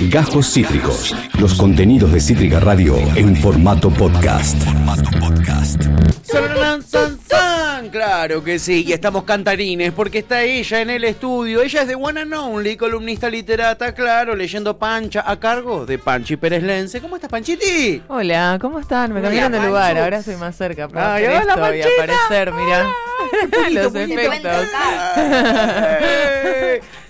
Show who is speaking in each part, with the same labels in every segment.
Speaker 1: Gajos Cítricos. Los contenidos de Cítrica Radio en formato podcast.
Speaker 2: San, san, san, Claro que sí, y estamos cantarines porque está ella en el estudio. Ella es de One and Only, columnista literata, claro, leyendo Pancha a cargo de Panchi Pérez Lence. ¿Cómo estás, Panchiti?
Speaker 3: Hola, ¿cómo están? Me cambiaron de lugar, ahora soy más cerca para
Speaker 2: Ay,
Speaker 3: hacer
Speaker 2: hola,
Speaker 3: esto y aparecer, Los efectos.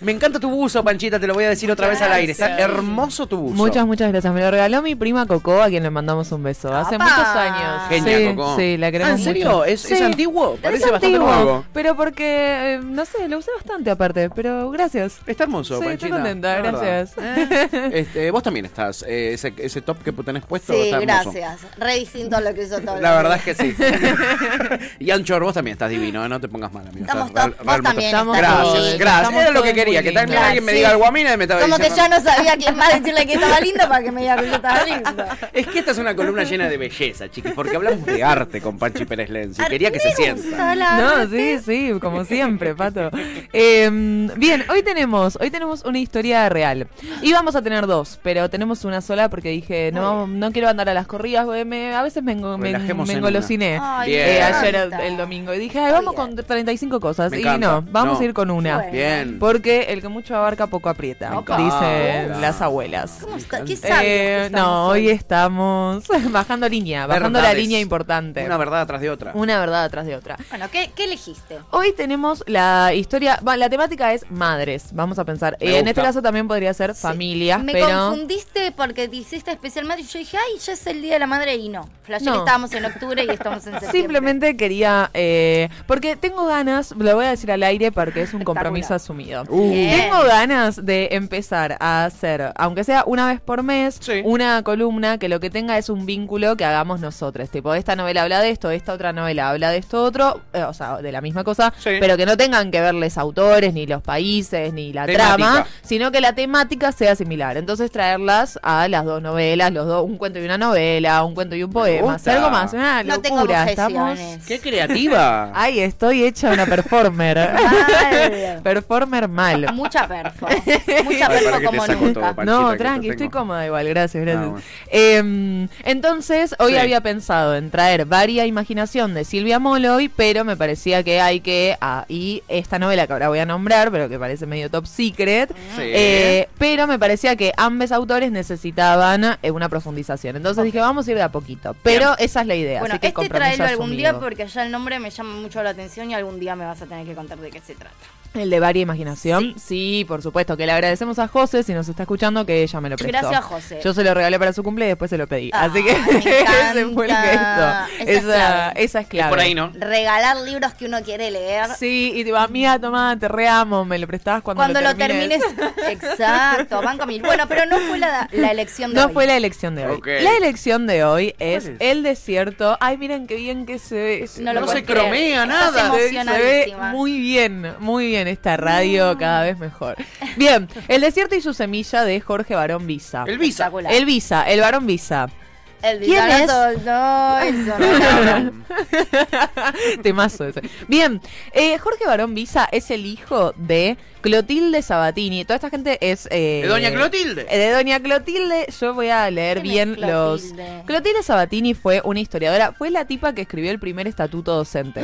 Speaker 2: Me encanta tu buzo, Panchita, te lo voy a decir otra vez al aire. Está hermoso tu buzo.
Speaker 3: Muchas, muchas gracias. Me lo regaló mi prima Coco, a quien le mandamos un beso. Hace
Speaker 4: ¡Apa!
Speaker 3: muchos años.
Speaker 2: Genia,
Speaker 3: sí,
Speaker 2: Coco.
Speaker 3: Sí, la queremos
Speaker 2: Ah, ¿en serio?
Speaker 3: mucho.
Speaker 2: ¿Es- antiguo? Parece
Speaker 3: Es
Speaker 2: bastante
Speaker 3: antiguo,
Speaker 2: nuevo.
Speaker 3: Pero porque, eh, no sé, lo usé bastante aparte, pero gracias.
Speaker 2: Está hermoso,
Speaker 3: Sí,
Speaker 2: Panchita.
Speaker 3: estoy contenta, gracias.
Speaker 2: Eh, este, vos también estás. eh, ese, ese top que tenés puesto
Speaker 4: Sí,
Speaker 2: está
Speaker 4: gracias. Re distinto a lo que hizo todo.
Speaker 2: La verdad es que sí. y Anchor, vos también estás divino, ¿eh? no te pongas mal, amigo.
Speaker 4: Estamos todos- vos también
Speaker 3: estamos
Speaker 2: Gracias,
Speaker 3: todos,
Speaker 2: gracias.
Speaker 3: estamos
Speaker 2: Era lo que quería, que también alguien me
Speaker 4: Sí.
Speaker 2: diga algo a mí y me estaba
Speaker 4: Como que ya no sabía quién más decirle que estaba lindo para que me diga que yo estaba lindo.
Speaker 2: Es que esta es una columna llena de belleza, chiquis, porque hablamos de arte con Panchi Pérez Lenz y quería que se sienta.
Speaker 3: No, sí, sí, como siempre, Pato. Eh, bien, hoy tenemos, hoy tenemos una historia real. Y vamos a tener dos, pero tenemos una sola porque dije, no, no quiero andar a las corridas, me- a veces me, me, me
Speaker 2: en
Speaker 3: engolosiné. Eh, ayer el, el domingo y dije, ay, vamos con 35 cosas.
Speaker 2: Me
Speaker 3: y
Speaker 2: encanta.
Speaker 3: no, vamos
Speaker 2: No.
Speaker 3: a ir con una.
Speaker 4: Bueno.
Speaker 2: Bien.
Speaker 3: Porque el que mucho abarca poco aprieta,
Speaker 4: Opa.
Speaker 3: dicen
Speaker 2: Opa.
Speaker 3: las abuelas.
Speaker 4: ¿Cómo está? ¿Qué
Speaker 3: Eh, no, hoy estamos bajando línea, bajando la línea importante.
Speaker 2: Una verdad atrás de otra.
Speaker 3: Una verdad atrás de otra.
Speaker 4: Bueno, ¿qué, qué elegiste?
Speaker 3: Hoy tenemos la historia, bueno, la temática es madres, vamos a pensar.
Speaker 2: Me
Speaker 3: Eh, en
Speaker 2: gusta.
Speaker 3: este caso también podría ser familias,
Speaker 4: Me
Speaker 3: pero
Speaker 4: confundiste porque te hiciste especialmente y yo dije, ay, ya es el Día de la Madre y no. Flashé
Speaker 3: No.
Speaker 4: que estábamos en octubre y estamos en septiembre.
Speaker 3: simplemente quería, eh, porque tengo ganas, lo voy a decir al aire porque es un compromiso asumido.
Speaker 2: Uh.
Speaker 3: Tengo ganas de empezar a hacer, aunque sea una vez por mes,
Speaker 2: Sí.
Speaker 3: una columna que lo que tenga es un vínculo que hagamos nosotros. Tipo, esta novela habla de esto, esta otra novela habla de esto otro, eh, o sea, de la misma cosa,
Speaker 2: Sí.
Speaker 3: pero que no tengan que verles autores, ni los países, ni la
Speaker 2: Temática.
Speaker 3: trama, sino que la temática sea similar. Entonces traerlas a las dos novelas, los dos, un cuento y una novela, un cuento y un poema, algo más, una
Speaker 4: No tengo
Speaker 3: locura. Estamos.
Speaker 4: objeciones.
Speaker 2: ¡Qué creativa!
Speaker 3: Ay, estoy hecha una performer.
Speaker 4: Mal.
Speaker 3: performer mal.
Speaker 4: Mucha perfo. Mucha
Speaker 2: Ay,
Speaker 4: perfo como nunca.
Speaker 2: todo, Panchita,
Speaker 3: No, tranqui, estoy cómoda igual, gracias, gracias.
Speaker 2: Ah, bueno.
Speaker 3: Eh, entonces, hoy
Speaker 2: Sí.
Speaker 3: había pensado en traer varia imaginación de Silvia Molloy, pero me parecía que hay que, ah, y esta novela que ahora voy a nombrar, pero que parece medio top secret,
Speaker 2: Sí.
Speaker 3: eh, pero me parecía que ambos autores necesitaban eh, una profundización. Entonces dije, vamos a ir de a poquito. Pero esa es la idea.
Speaker 4: Bueno,
Speaker 3: así que
Speaker 4: este tráelo algún día porque ya el nombre me llama mucho la atención y algún día me vas a tener que contar de qué se trata.
Speaker 3: El de varia imaginación. Sí. por supuesto. Que le agradecemos a José, si nos está escuchando, que ella me lo prestó.
Speaker 4: Gracias, José.
Speaker 3: Yo se lo regalé para su cumple y después se lo pedí.
Speaker 4: Ah,
Speaker 3: Así que ese fue el gesto.
Speaker 4: Esa es clave.
Speaker 3: esa es clave.
Speaker 2: Por ahí, ¿no?
Speaker 4: Regalar libros que uno quiere leer.
Speaker 3: Sí, y tipo, amiga, toma, te reamo, me lo prestabas cuando,
Speaker 4: Cuando lo
Speaker 3: termines.
Speaker 4: termines. Exacto, banco mil. Bueno, pero no fue la, la elección de
Speaker 3: No
Speaker 4: hoy.
Speaker 3: fue la elección de hoy. La elección de hoy es,
Speaker 2: es?
Speaker 3: el desierto. Ay, miren qué bien que se ve.
Speaker 4: No lo
Speaker 2: No se
Speaker 4: creer.
Speaker 2: cromea
Speaker 4: Estás
Speaker 2: nada.
Speaker 3: Se, se ve muy bien, muy bien esta radio, cada vez mejor. Bien, El desierto y su semilla de Jorge Barón Visa.
Speaker 2: El Visa.
Speaker 3: El Visa, el Barón Visa.
Speaker 4: El
Speaker 3: ¿Quién es?
Speaker 4: No, eso no.
Speaker 3: Temazo ese. Bien, eh, Jorge Barón Visa es el hijo de Clotilde Sabatini. Toda esta gente es... eh,
Speaker 2: De Doña Clotilde.
Speaker 3: eh, de Doña Clotilde, yo voy a leer
Speaker 4: ¿Quién
Speaker 3: bien los...
Speaker 4: Clotilde?
Speaker 3: Sabatini fue una historiadora, fue la tipa que escribió el primer estatuto docente.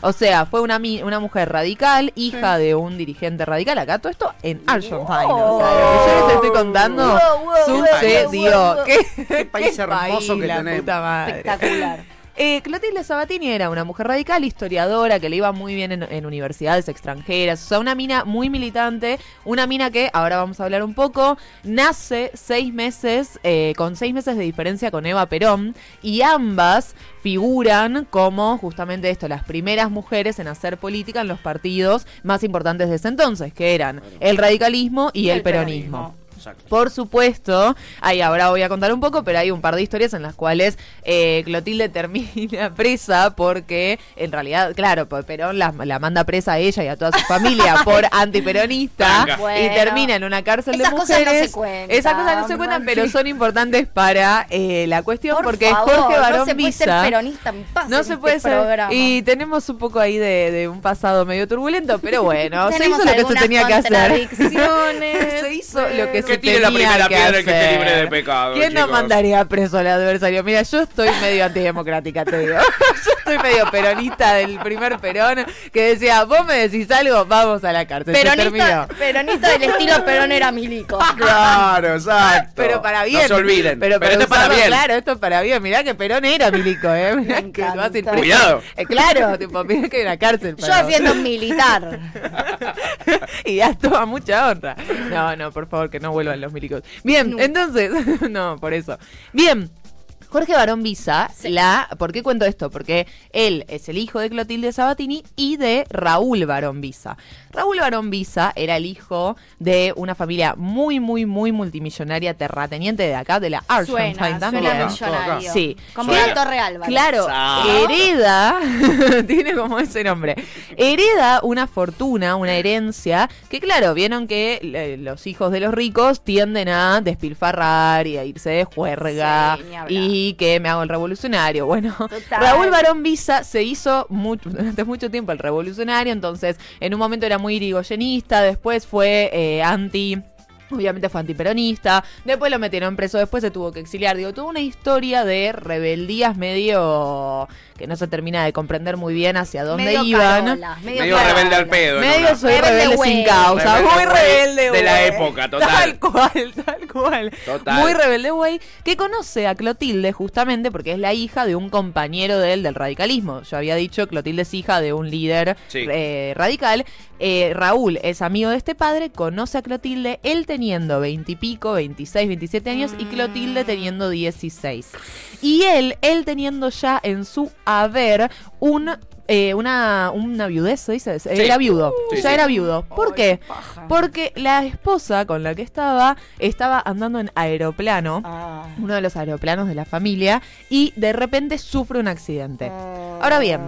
Speaker 3: O sea, fue una, mi- una mujer radical, hija de un dirigente radical. Acá todo esto en Argentine. O sea, lo que yo les estoy contando
Speaker 4: Wow, wow,
Speaker 3: sucedió.
Speaker 4: wow, wow.
Speaker 3: ¿Qué,
Speaker 2: Qué país hermoso que
Speaker 3: la
Speaker 2: tenemos.
Speaker 3: puta madre.
Speaker 4: Espectacular.
Speaker 3: Eh, Clotilde Sabatini era una mujer radical, historiadora, que le iba muy bien en, en universidades extranjeras. O sea, una mina muy militante. Una mina que, ahora vamos a hablar un poco, nace seis meses, eh, con seis meses de diferencia con Eva Perón. Y ambas figuran como justamente esto, las primeras mujeres en hacer política en los partidos más importantes de ese entonces, que eran el radicalismo y el,
Speaker 4: El
Speaker 3: peronismo.
Speaker 4: peronismo.
Speaker 2: Exacto.
Speaker 3: Por supuesto, ahí ahora voy a contar un poco, pero hay un par de historias en las cuales eh, Clotilde termina presa porque, en realidad, claro, pues Perón la, la manda presa a ella y a toda su familia por antiperonista y termina en una cárcel
Speaker 4: Esas
Speaker 3: de
Speaker 4: cosas no
Speaker 3: mujeres.
Speaker 4: se cuentan,
Speaker 3: Esas cosas no se cuentan, pero
Speaker 4: sí.
Speaker 3: son importantes para eh, la cuestión
Speaker 4: Por
Speaker 3: porque
Speaker 4: favor,
Speaker 3: Jorge Barón
Speaker 4: no se puede ser peronista en paz
Speaker 3: no
Speaker 4: en
Speaker 3: se
Speaker 4: este
Speaker 3: puede ser.
Speaker 4: programa.
Speaker 3: Y tenemos un poco ahí de, de un pasado medio turbulento, pero bueno, se hizo lo que se tenía que hacer. se hizo lo que se
Speaker 2: que tire la primera
Speaker 3: que
Speaker 2: piedra el que esté libre de pecado.
Speaker 3: ¿Quién no mandaría preso al adversario? Mira, yo estoy medio antidemocrática, te digo. Yo estoy medio peronista del primer perón que decía, vos me decís algo, vamos a la cárcel.
Speaker 4: Peronista, peronista del estilo Perón era Milico.
Speaker 2: Claro, exacto.
Speaker 3: Pero para bien.
Speaker 2: No se olviden.
Speaker 3: Pero,
Speaker 2: Pero, esto es para bien.
Speaker 3: Claro, esto es para bien. Mirá que Perón era milico, ¿eh? Mirá
Speaker 4: Me
Speaker 3: que lo vas a ir
Speaker 4: encanta.
Speaker 3: preso.
Speaker 2: Cuidado.
Speaker 3: Eh, claro, tipo, mirá que hay una cárcel.
Speaker 4: Yo
Speaker 3: para vos.
Speaker 4: defiendo un militar.
Speaker 3: y ya toma mucha honra. No, no, por favor, que no vuelvan los milicos. Bien, entonces, no, por eso. Bien. Jorge Barón Visa,
Speaker 4: Sí.
Speaker 3: la, ¿por qué cuento esto? Porque él es el hijo de Clotilde Sabatini y de Raúl Barón Visa. Raúl Barón Visa era el hijo de una familia muy, muy, muy multimillonaria terrateniente de acá, de la Argentine
Speaker 4: Suena,
Speaker 3: también.
Speaker 4: suena millonario.
Speaker 3: Sí.
Speaker 4: Como Torre Álvarez.
Speaker 3: Claro,
Speaker 2: Ah.
Speaker 3: hereda, tiene como ese nombre, hereda una fortuna, una herencia, que claro, vieron que eh, los hijos de los ricos tienden a despilfarrar y a irse de juerga
Speaker 4: Sí, ni
Speaker 3: que me hago el revolucionario. Bueno,
Speaker 4: Total.
Speaker 3: Raúl Barón Visa se hizo mucho, durante mucho tiempo el revolucionario, entonces en un momento era muy irigoyenista, después fue eh, anti... Obviamente fue antiperonista, después lo metieron preso, después se tuvo que exiliar. Digo, tuvo una historia de rebeldías medio que no se termina de comprender muy bien hacia dónde
Speaker 4: Medio
Speaker 3: iban.
Speaker 4: carola, medio,
Speaker 2: Medio
Speaker 4: carola.
Speaker 2: rebelde al pedo.
Speaker 3: Medio soy
Speaker 4: Rebelde
Speaker 3: rebelde,
Speaker 4: güey.
Speaker 3: sin causa,
Speaker 2: Rebelde
Speaker 3: muy
Speaker 2: güey.
Speaker 3: rebelde
Speaker 2: De la
Speaker 3: güey.
Speaker 2: época, total.
Speaker 3: Tal cual, tal cual.
Speaker 2: Total.
Speaker 3: Muy rebelde güey, que conoce a Clotilde justamente porque es la hija de un compañero de él del radicalismo. Yo había dicho, Clotilde es hija de un líder
Speaker 2: Sí.
Speaker 3: eh, radical. Eh, Raúl es amigo de este padre, conoce a Clotilde, él teniendo veintipico, 26, 27 años y Clotilde teniendo 16. Y él, él teniendo ya en su haber un eh, una, una viudez, ¿se dice? Era viudo,
Speaker 2: Sí,
Speaker 3: ya
Speaker 2: sí.
Speaker 3: era viudo. ¿Por qué?
Speaker 4: paja.
Speaker 3: Porque la esposa con la que estaba estaba andando en aeroplano,
Speaker 4: Ah.
Speaker 3: uno de los aeroplanos de la familia, y de repente sufre un accidente. Ahora bien,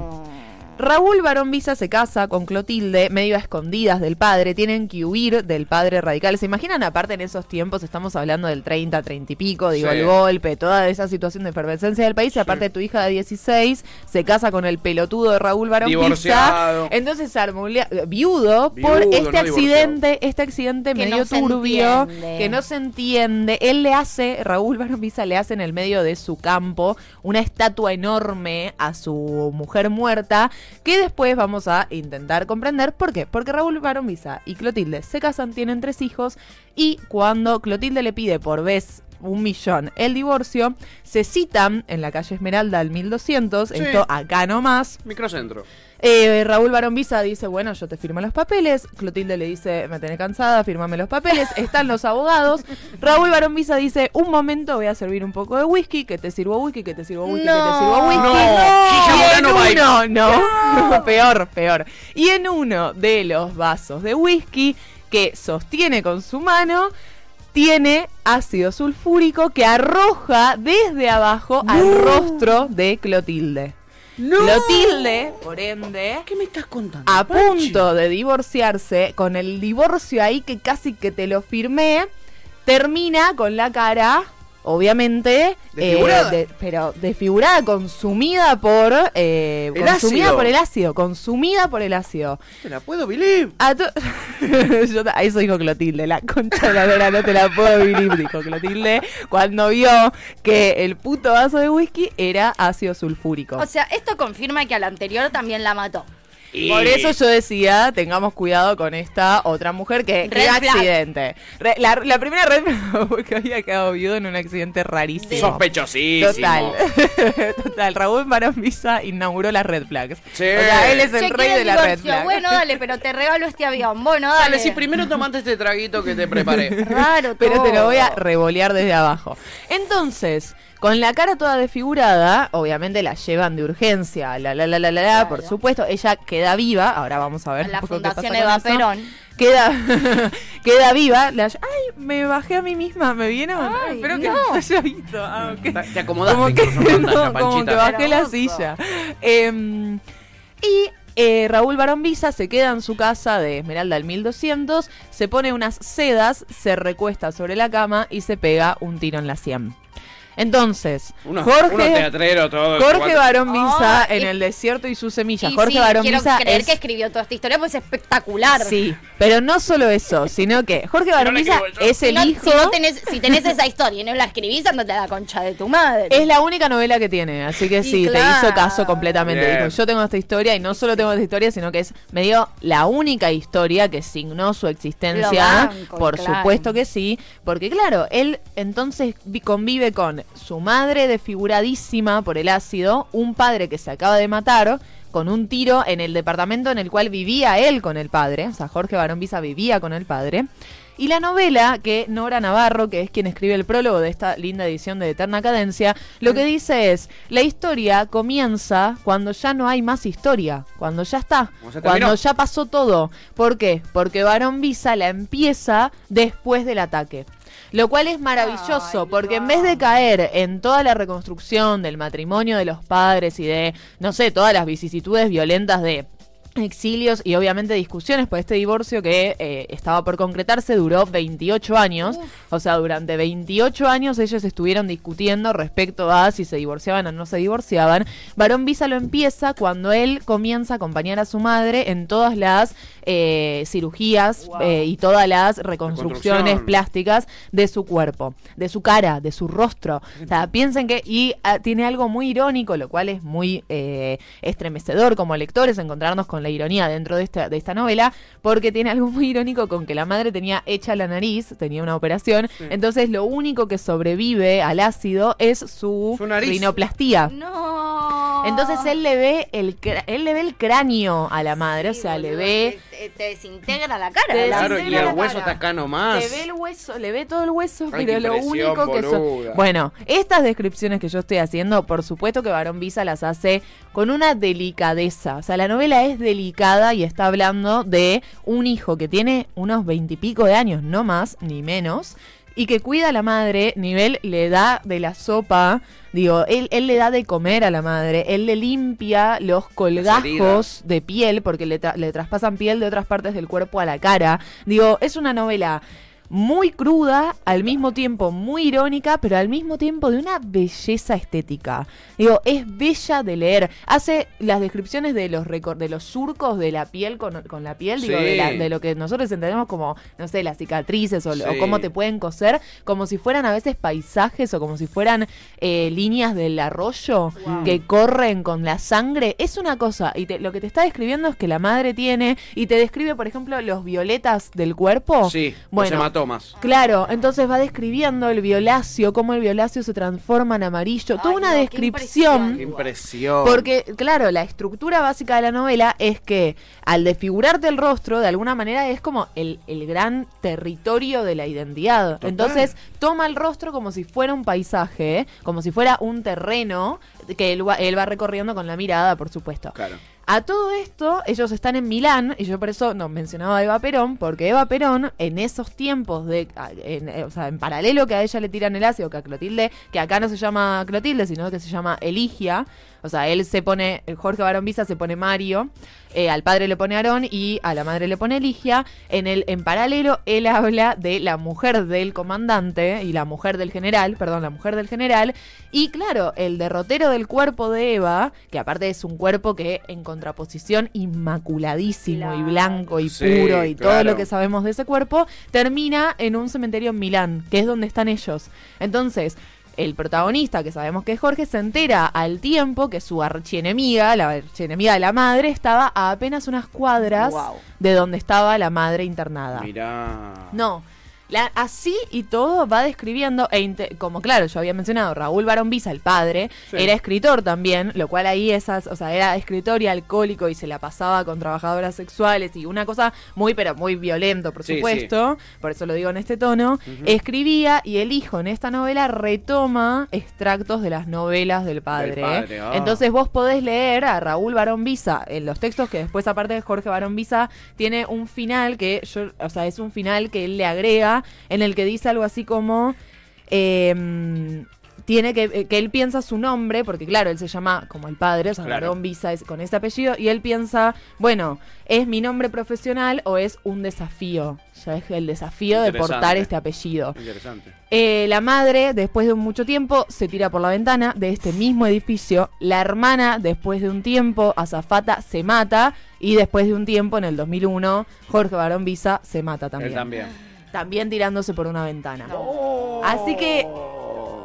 Speaker 3: Raúl Barón Visa se casa con Clotilde, medio a escondidas del padre, tienen que huir del padre radical. ¿Se imaginan? Aparte en esos tiempos, estamos hablando del 30, 30 y pico, digo,
Speaker 2: Sí.
Speaker 3: el golpe, toda esa situación de efervescencia del país. y Aparte tu hija de 16 se casa con el pelotudo de Raúl Barón
Speaker 2: Divorciado.
Speaker 3: Visa. Entonces se armó un lia- viudo, por
Speaker 2: Viudo,
Speaker 3: este
Speaker 2: no
Speaker 3: accidente, este accidente
Speaker 4: Que
Speaker 3: medio
Speaker 4: no
Speaker 3: turbio,
Speaker 4: entiende.
Speaker 3: que no se entiende. Él le hace, Raúl Barón Visa le hace en el medio de su campo una estatua enorme a su mujer muerta, que después vamos a intentar comprender por qué. Porque Raúl Barón Visa y Clotilde se casan, tienen tres hijos, y cuando Clotilde le pide por vez un millón el divorcio, se citan en la calle Esmeralda al 1200,
Speaker 2: Sí.
Speaker 3: esto acá nomás,
Speaker 2: Microcentro.
Speaker 3: eh, Raúl Barón Visa dice, bueno, yo te firmo los papeles. Clotilde le dice, me tenés cansada, firmame los papeles. Están los abogados. Raúl Barón Visa dice, un momento, voy a servir un poco de whisky, que te sirvo whisky, que te sirvo whisky, que te
Speaker 4: No.
Speaker 3: sirvo whisky.
Speaker 2: No.
Speaker 3: En uno, no, peor, peor. Y en uno de los vasos de whisky que sostiene con su mano, tiene ácido sulfúrico que arroja desde abajo al rostro de Clotilde.
Speaker 2: No.
Speaker 3: Clotilde, por ende,
Speaker 2: ¿Qué me estás contando?
Speaker 3: a
Speaker 2: Pachi?
Speaker 3: punto de divorciarse, con el divorcio ahí que casi que te lo firmé, termina con la cara, obviamente, eh, de- pero desfigurada, consumida por eh,
Speaker 2: El
Speaker 3: consumida
Speaker 2: ácido.
Speaker 3: por el ácido, consumida por el ácido.
Speaker 2: ¿Te la puedo believe?
Speaker 3: A Yo eso dijo Clotilde, la concha de la lora, no te la puedo vivir, dijo Clotilde, cuando vio que el puto vaso de whisky era ácido sulfúrico.
Speaker 4: O sea, esto confirma que al anterior también la mató.
Speaker 3: Por eso yo decía, tengamos cuidado con esta otra mujer que,
Speaker 4: Red
Speaker 3: accidente. Re- la, la primera red flag fue que había quedado viudo en un accidente rarísimo.
Speaker 2: Sospechosísimo.
Speaker 3: Total. Total. Raúl Barón Visa inauguró las red flags.
Speaker 2: Sí.
Speaker 3: O sea, él es el
Speaker 4: Che,
Speaker 3: rey
Speaker 4: ¿quieres
Speaker 3: de la red flag.
Speaker 4: Bueno, dale, pero te regalo este avión. Bueno, dale.
Speaker 2: Dale, si primero tomaste este traguito que te preparé.
Speaker 4: Raro
Speaker 3: Pero te lo voy a
Speaker 4: todo.
Speaker 3: revolear desde abajo. Entonces, con la cara toda desfigurada, obviamente la llevan de urgencia. La, la, la, la, la,
Speaker 4: Claro.
Speaker 3: por supuesto. Ella queda viva. Ahora vamos a ver.
Speaker 4: La
Speaker 3: un poco qué pasa
Speaker 4: Fundación
Speaker 3: con
Speaker 4: Eva
Speaker 3: eso.
Speaker 4: Perón.
Speaker 3: Queda, queda viva. La, ay, me bajé a mí misma. ¿Me vieron?
Speaker 4: Ay,
Speaker 3: Espero que
Speaker 4: no.
Speaker 3: no se haya visto. Ah, ok.
Speaker 2: Ta- Te acomodaste
Speaker 3: Como que,
Speaker 2: pantalla,
Speaker 3: no, como que bajé la silla. Em, y eh, Raúl Barón Visa se queda en su casa de Esmeralda al 1200, se pone unas sedas, se recuesta sobre la cama y se pega un tiro en la sien. Entonces, Jorge,
Speaker 2: cuatro-
Speaker 3: Barón Visa
Speaker 4: Ah,
Speaker 3: en
Speaker 4: y-
Speaker 3: el desierto y sus semillas.
Speaker 4: Y
Speaker 3: Jorge
Speaker 4: sí,
Speaker 3: Barón
Speaker 4: quiero
Speaker 3: Visa
Speaker 4: creer
Speaker 3: es-
Speaker 4: que escribió toda esta historia, pues es espectacular.
Speaker 3: Sí, Pero no solo eso, sino que Jorge Baroniza es
Speaker 4: Si
Speaker 3: el
Speaker 4: no-
Speaker 3: hijo.
Speaker 4: Si, no tenés, si tenés esa historia y no la escribís, andate a la concha de tu madre.
Speaker 3: Es la única novela que tiene, así que
Speaker 4: Y
Speaker 3: sí, te
Speaker 4: claro.
Speaker 3: hizo caso completamente.
Speaker 2: Bien.
Speaker 3: Dijo, yo tengo esta historia y no solo tengo esta historia, sino que es me dio la única historia que signó su existencia.
Speaker 4: Banco,
Speaker 3: Por
Speaker 4: claro.
Speaker 3: supuesto que sí, porque claro, él entonces vi- convive con su madre desfiguradísima por el ácido, un padre que se acaba de matar con un tiro en el departamento en el cual vivía él con el padre, o sea, Jorge Barón Visa vivía con el padre. Y la novela que Nora Navarro, que es quien escribe el prólogo de esta linda edición de Eterna Cadencia, lo que dice es, la historia comienza cuando ya no hay más historia, cuando ya está,
Speaker 2: Cuando ya
Speaker 3: pasó todo. ¿Por qué? Porque Barón Visa la empieza después del ataque. Lo cual es maravilloso,
Speaker 4: Ay,
Speaker 3: porque en vez de caer en toda la reconstrucción del matrimonio de los padres y de, no sé, todas las vicisitudes violentas de exilios y obviamente discusiones por este divorcio que eh, estaba por concretarse duró 28 años. O sea, durante 28 años ellos estuvieron discutiendo respecto a si se divorciaban o no se divorciaban. Barón Visa lo empieza cuando él comienza a acompañar a su madre en todas las eh, cirugías eh, y todas las reconstrucciones plásticas de su cuerpo, de su cara, de su rostro. O sea, piensen que, y ah, tiene algo muy irónico, lo cual es muy eh, estremecedor como lectores encontrarnos con la ironía dentro de esta, de esta novela, porque tiene algo muy irónico con que la madre tenía hecha la nariz, tenía una operación, entonces lo único que sobrevive al ácido es su,
Speaker 2: Su
Speaker 3: rinoplastía.
Speaker 4: No.
Speaker 3: Entonces él le ve el cra- él le ve el cráneo a la madre, o sea, le ve
Speaker 4: Te, te- te desintegra la cara.
Speaker 3: Te
Speaker 4: la-
Speaker 2: Claro, y el hueso
Speaker 3: cara.
Speaker 2: está acá nomás.
Speaker 3: Le ve el hueso, le ve todo el hueso,
Speaker 2: Ay,
Speaker 3: pero lo único que son. Bueno, estas descripciones que yo estoy haciendo, por supuesto que Barón Visa las hace con una delicadeza. O sea, la novela es delicada y está hablando de un hijo que tiene unos veintipico de años, no más ni menos. Y que cuida a la madre, nivel le da de la sopa, digo, él, él le da de comer a la madre, él le limpia los colgajos de piel, porque le, tra- le traspasan piel de otras partes del cuerpo a la cara. Digo, es una novela muy cruda, al mismo tiempo muy irónica, pero al mismo tiempo de una belleza estética. Digo, es bella de leer. Hace las descripciones de los recor- de los surcos de la piel con, con la piel, digo,
Speaker 2: Sí.
Speaker 3: de, la- de lo que nosotros entendemos como, no sé, las cicatrices o,
Speaker 2: Sí.
Speaker 3: o cómo te pueden coser, como si fueran a veces paisajes o como si fueran eh, líneas del arroyo
Speaker 4: Wow.
Speaker 3: que corren con la sangre. Es una cosa, y te- lo que te está describiendo es que la madre tiene, y te describe, por ejemplo, los violetas del cuerpo.
Speaker 2: Sí,
Speaker 3: Bueno,
Speaker 2: hematomas.
Speaker 3: Claro, entonces va describiendo el violáceo, cómo el violáceo se transforma en amarillo, toda una
Speaker 4: no,
Speaker 3: descripción.
Speaker 2: Qué impresión.
Speaker 3: Porque, claro, la estructura básica de la novela es que al desfigurarte el rostro, de alguna manera es como el, el gran territorio de la identidad.
Speaker 2: Total.
Speaker 3: Entonces, toma el rostro como si fuera un paisaje, ¿eh? como si fuera un terreno que él va, él va recorriendo con la mirada, por supuesto.
Speaker 2: Claro.
Speaker 3: A todo esto, ellos están en Milán, y yo por eso no mencionaba a Eva Perón, porque Eva Perón, en esos tiempos de. en, eh, o sea, en paralelo que a ella le tiran el ácido, que a Clotilde, que acá no se llama Clotilde, sino que se llama Eligia. O sea, él se pone, Jorge Barón Visa se pone Mario, eh, al padre le pone Aarón y a la madre le pone Eligia. En el, en paralelo, él habla de la mujer del comandante y la mujer del general, perdón, la mujer del general. Y claro, el derrotero del cuerpo de Eva, que aparte es un cuerpo que en contraposición inmaculadísimo y blanco y
Speaker 2: Sí,
Speaker 3: puro y todo
Speaker 2: claro.
Speaker 3: lo que sabemos de ese cuerpo, termina en un cementerio en Milán, que es donde están ellos. Entonces, el protagonista, que sabemos que es Jorge, se entera al tiempo que su archienemiga, la archienemiga de la madre, estaba a apenas unas cuadras de donde estaba la madre internada.
Speaker 2: Mirá.
Speaker 3: No. La- así y todo va describiendo, e como claro, yo había mencionado, Raúl Barón Visa, el padre,
Speaker 2: Sí.
Speaker 3: era escritor también, lo cual ahí esas, o sea, era escritor y alcohólico y se la pasaba con trabajadoras sexuales y una cosa muy, pero muy violento, por
Speaker 2: Sí,
Speaker 3: supuesto, por eso lo digo en este tono, escribía y el hijo en esta novela retoma extractos de las novelas del padre.
Speaker 2: Del padre, ah.
Speaker 3: Entonces vos podés leer a Raúl Barón Visa en los textos que después, aparte de Jorge Barón Visa, tiene un final que yo, o sea, es un final que él le agrega en el que dice algo así como. em, tiene que, eh, que él piensa su nombre, porque claro, él se llama como el padre, o sea,
Speaker 2: Claro.
Speaker 3: Barón Visa es con ese apellido, y él piensa, bueno, ¿es mi nombre profesional o es un desafío? Ya es el desafío de portar este apellido.
Speaker 2: Interesante.
Speaker 3: Eh, la madre, después de mucho tiempo, se tira por la ventana de este mismo edificio. La hermana, después de un tiempo, Azafata, se mata. Y después de un tiempo, en el 2001, Jorge Barón Visa se mata también.
Speaker 2: Él también.
Speaker 3: También tirándose por una ventana. Así que,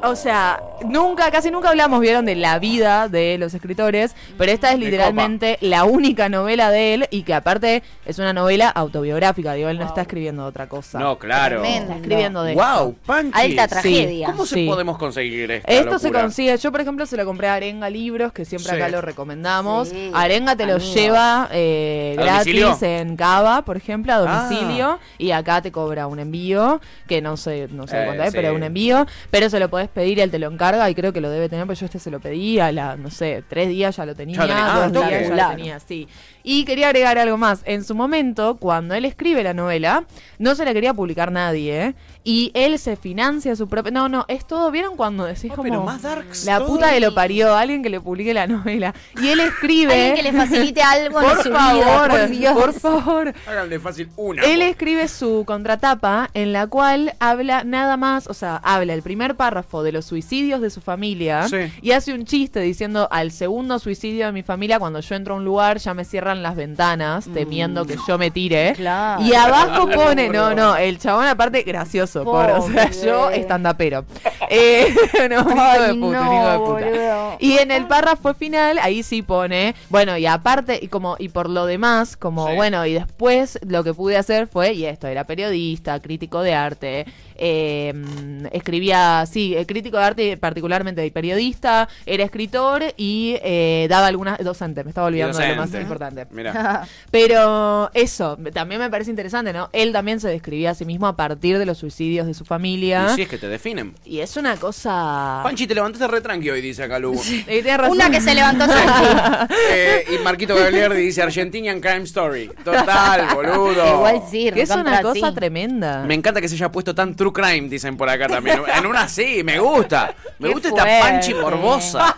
Speaker 3: o sea, nunca, casi nunca hablamos, vieron, de la vida de los escritores, pero esta es
Speaker 2: Me
Speaker 3: literalmente la única novela de él y que aparte es una novela autobiográfica, digo, él no está escribiendo otra cosa.
Speaker 2: No, claro.
Speaker 4: Tremendo.
Speaker 3: Está escribiendo de
Speaker 2: Wow, Panchi.
Speaker 4: Alta tragedia.
Speaker 2: ¿Cómo se
Speaker 3: Sí.
Speaker 2: podemos conseguir esta
Speaker 3: Esto se consigue, yo por ejemplo se lo compré a Arenga Libros, que siempre
Speaker 2: Sí.
Speaker 3: acá lo recomendamos.
Speaker 4: Sí,
Speaker 3: Arenga te lo
Speaker 4: amigos.
Speaker 3: lleva eh,
Speaker 2: ¿A
Speaker 3: gratis
Speaker 2: domicilio?
Speaker 3: en Cava, por ejemplo, a
Speaker 2: Ah.
Speaker 3: domicilio. Y acá te cobra un envío, que no sé, no sé
Speaker 2: Eh,
Speaker 3: cuánto es,
Speaker 2: sí.
Speaker 3: pero un envío. Pero se lo podés pedir y él te lo encarga y creo que lo debe tener, pero yo este se lo pedí a la, no sé, tres días ya lo tenía,
Speaker 2: Ya. Ah,
Speaker 3: dos
Speaker 2: al
Speaker 3: días ya lo tenía, sí. Y quería agregar algo más. En su momento, cuando él escribe la novela, no se la quería publicar nadie, ¿eh? Y él se financia su propia... No, no, es todo... ¿Vieron cuando decís
Speaker 2: Oh,
Speaker 3: como...
Speaker 2: pero más darks
Speaker 3: La
Speaker 2: todo.
Speaker 3: puta que lo parió, alguien que le publique la novela. Y él escribe...
Speaker 4: Alguien que le facilite algo
Speaker 3: por
Speaker 4: en su
Speaker 3: favor,
Speaker 4: vida, por Dios.
Speaker 3: por favor.
Speaker 2: Háganle fácil una.
Speaker 3: Él
Speaker 2: por-
Speaker 3: escribe su contratapa en la cual habla nada más, o sea, habla el primer párrafo de los suicidios de su familia
Speaker 2: Sí.
Speaker 3: y hace un chiste diciendo al segundo suicidio de mi familia cuando yo entro a un lugar ya me cierran las ventanas temiendo que yo me tire.
Speaker 4: Claro.
Speaker 3: Y abajo pone, no, no, el chabón aparte gracioso, por, o sea, yo estandapero. Eh, no, de puta,
Speaker 4: no,
Speaker 3: hijo de puta.
Speaker 4: boludo.
Speaker 3: Y en el párrafo final, ahí sí pone, bueno, y aparte, y como, y por lo demás, como,
Speaker 2: Sí.
Speaker 3: bueno, y después lo que pude hacer fue, y esto, era periodista, crítico de arte, eh, mm, escribía, sí, eh, crítico de arte, particularmente de periodista, era escritor y eh, daba algunas, docente, me estaba olvidando de lo más
Speaker 2: Docente. Mira.
Speaker 3: Pero eso, también me parece interesante, ¿no? Él también se describía a sí mismo a partir de los suicidios de su familia.
Speaker 2: Y si es que te definen.
Speaker 3: Y es una cosa...
Speaker 2: Panchi, te levantaste re tranqui hoy, dice acá Lugo.
Speaker 3: Razón.
Speaker 4: Una que se levantó tranqui.
Speaker 2: Eh, y Marquito Gagliardi dice Argentinian Crime Story. Total, boludo.
Speaker 4: Igual sí,
Speaker 3: Que es una cosa
Speaker 4: sí.
Speaker 3: tremenda.
Speaker 2: Me encanta que se haya puesto tan true crime, dicen por acá también. En una sí, me gusta. Me
Speaker 4: Qué
Speaker 2: gusta esta. Panchi morbosa.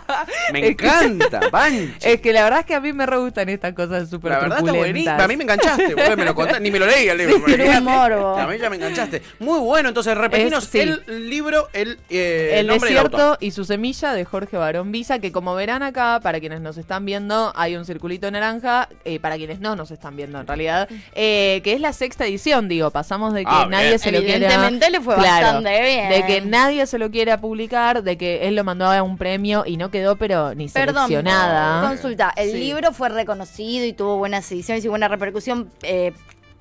Speaker 2: Me encanta, Panchi.
Speaker 3: Es que la verdad es que a mí me re gustan estas cosas súper
Speaker 2: La verdad está. A mí me enganchaste, boludo, me lo contaste, ni me lo leí el libro.
Speaker 3: Sí,
Speaker 4: morbo.
Speaker 2: A mí ya me enganchaste. Muy bueno, entonces repetinos
Speaker 3: Es- sí.
Speaker 2: el libro, el, eh,
Speaker 3: El
Speaker 2: nombre del autor.
Speaker 3: desierto y su semilla de Jorge Barón Visa, que como verán acá, para quienes nos están viendo, hay un circulito naranja, eh, para quienes no nos están viendo en realidad, eh, que es la sexta edición, digo, pasamos de que
Speaker 2: Ah,
Speaker 3: nadie
Speaker 2: bien.
Speaker 3: se lo quiera...
Speaker 4: Evidentemente le fue
Speaker 3: Claro,
Speaker 4: bastante bien.
Speaker 3: De que nadie se lo quiera publicar, de que él lo mandó a un premio y no quedó pero ni
Speaker 4: Perdón,
Speaker 3: seleccionada.
Speaker 4: consulta. El
Speaker 3: Sí.
Speaker 4: libro fue reconocido y tuvo buenas ediciones y buena repercusión eh,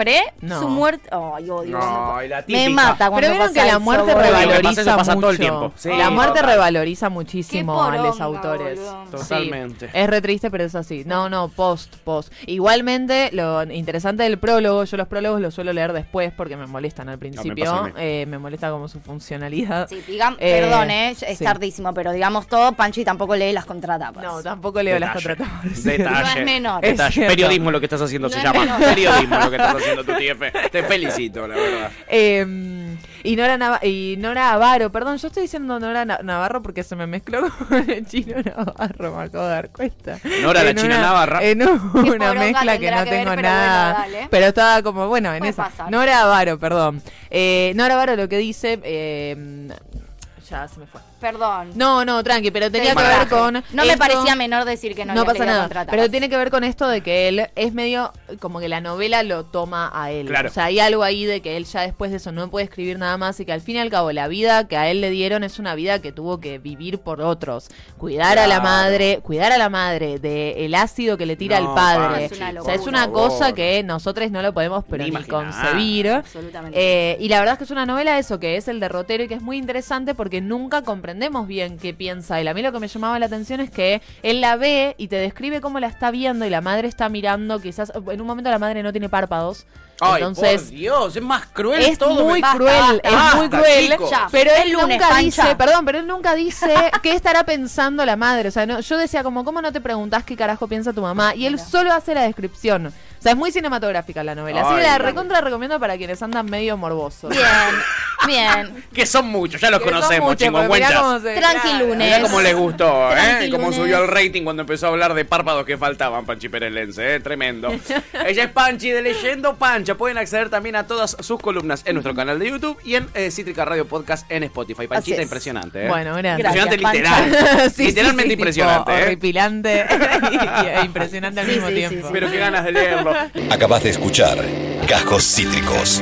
Speaker 4: pre
Speaker 3: No.
Speaker 4: su muerte. Ay, odio.
Speaker 2: No,
Speaker 4: me mata cuando
Speaker 3: Pero vieron
Speaker 4: pasa
Speaker 3: que la muerte revaloriza
Speaker 2: eso pasa
Speaker 3: mucho.
Speaker 2: todo el tiempo. Sí,
Speaker 3: la muerte
Speaker 2: total.
Speaker 3: revaloriza muchísimo a los autores.
Speaker 4: boludo.
Speaker 3: Sí,
Speaker 2: Totalmente.
Speaker 3: es re triste, pero es así. No, no, post, post. Igualmente, lo interesante del prólogo, yo los prólogos los suelo leer después porque me molestan al principio. eh, me molesta como su funcionalidad.
Speaker 4: Sí, digam-
Speaker 3: Eh,
Speaker 4: perdón, eh, es
Speaker 3: sí.
Speaker 4: tardísimo, pero digamos todo, Panchi tampoco lee las contratapas.
Speaker 3: No, tampoco leo las contratapas.
Speaker 2: Detalle.
Speaker 4: No es menor.
Speaker 3: Es
Speaker 2: Detalle. Periodismo lo que estás haciendo
Speaker 4: No
Speaker 2: se
Speaker 4: es
Speaker 2: llama.
Speaker 4: menor.
Speaker 2: Periodismo lo que estás haciendo tu TF. Te felicito, la verdad.
Speaker 3: Eh, y Nora, Nava- y Nora Avaro, perdón, yo estoy diciendo Nora Na- Navarro porque se me mezcló con el chino Navarro, me acabo de dar cuenta.
Speaker 2: Nora la
Speaker 3: En
Speaker 2: China
Speaker 3: una-
Speaker 2: Navarra.
Speaker 3: En una mezcla que no
Speaker 4: que ver,
Speaker 3: tengo
Speaker 4: pero
Speaker 3: nada.
Speaker 4: bueno, dale.
Speaker 3: pero estaba como, bueno, en esa.
Speaker 4: pasar.
Speaker 3: Nora Avaro, perdón. Eh, Nora Avaro lo que dice. eh, ya se me fue.
Speaker 4: Perdón.
Speaker 3: No, no, tranqui, pero tenía
Speaker 4: Te
Speaker 3: que ver con.
Speaker 4: No me parecía menor decir que no,
Speaker 3: no pasa nada. Pero tiene que ver con esto de que él es medio como que la novela lo toma a él.
Speaker 2: Claro.
Speaker 3: O sea, hay algo ahí de que él ya después de eso no puede escribir nada más y que al fin y al cabo la vida que a él le dieron es una vida que tuvo que vivir por otros. Cuidar a la madre, cuidar a la madre de el ácido que le tira
Speaker 2: No,
Speaker 3: al padre.
Speaker 4: Es una
Speaker 3: o sea, es una cosa que nosotros no lo podemos pero
Speaker 2: Ni
Speaker 3: concebir.
Speaker 4: Absolutamente.
Speaker 3: Eh, y la verdad es que es una novela eso, que es el derrotero y que es muy interesante porque nunca comprendemos bien qué piensa él. A mí lo que me llamaba la atención es que él la ve y te describe cómo la está viendo y la madre está mirando, quizás en un momento la madre no tiene párpados.
Speaker 2: Ay,
Speaker 3: entonces
Speaker 2: por Dios, es más cruel
Speaker 3: es
Speaker 2: todo.
Speaker 3: muy
Speaker 4: Basta,
Speaker 3: cruel,
Speaker 4: basta,
Speaker 3: es muy cruel.
Speaker 2: chicos.
Speaker 4: Ya.
Speaker 3: Pero
Speaker 4: Es
Speaker 3: él
Speaker 4: lunes,
Speaker 3: nunca
Speaker 4: Pancha.
Speaker 3: dice, perdón, pero él nunca dice qué estará pensando la madre. O sea, no, yo decía como, ¿cómo no te preguntás qué carajo piensa tu mamá? Y él solo hace la descripción. O sea, es muy cinematográfica la novela. Así que la recontra recomiendo para quienes andan medio morbosos.
Speaker 4: Bien, bien.
Speaker 2: Que son muchos, ya los
Speaker 3: Que
Speaker 2: conocemos, chingüengüenchas.
Speaker 3: se-
Speaker 4: Tranqui
Speaker 3: claro.
Speaker 4: lunes.
Speaker 2: Mirá cómo les gustó, ¿eh? Cómo subió el rating cuando empezó a hablar de párpados que faltaban, Panchi Pérez Lense, ¿eh? Tremendo. Ella es Panchi de Leyendo Pancha. Pueden acceder también a todas sus columnas en nuestro canal de YouTube y en eh, Cítrica Radio Podcast en Spotify. Panchita,
Speaker 4: es.
Speaker 2: impresionante, ¿eh?
Speaker 3: Bueno, gracias.
Speaker 2: Impresionante
Speaker 4: Gracias,
Speaker 2: literal.
Speaker 3: Sí,
Speaker 2: Literalmente
Speaker 3: sí,
Speaker 2: impresionante,
Speaker 3: tipo,
Speaker 2: ¿eh?
Speaker 3: Horripilante e impresionante al
Speaker 4: Sí,
Speaker 3: mismo
Speaker 4: sí, sí,
Speaker 3: tiempo.
Speaker 4: sí.
Speaker 2: Pero qué ganas de leerlo.
Speaker 1: Acabas de escuchar Cajos Cítricos.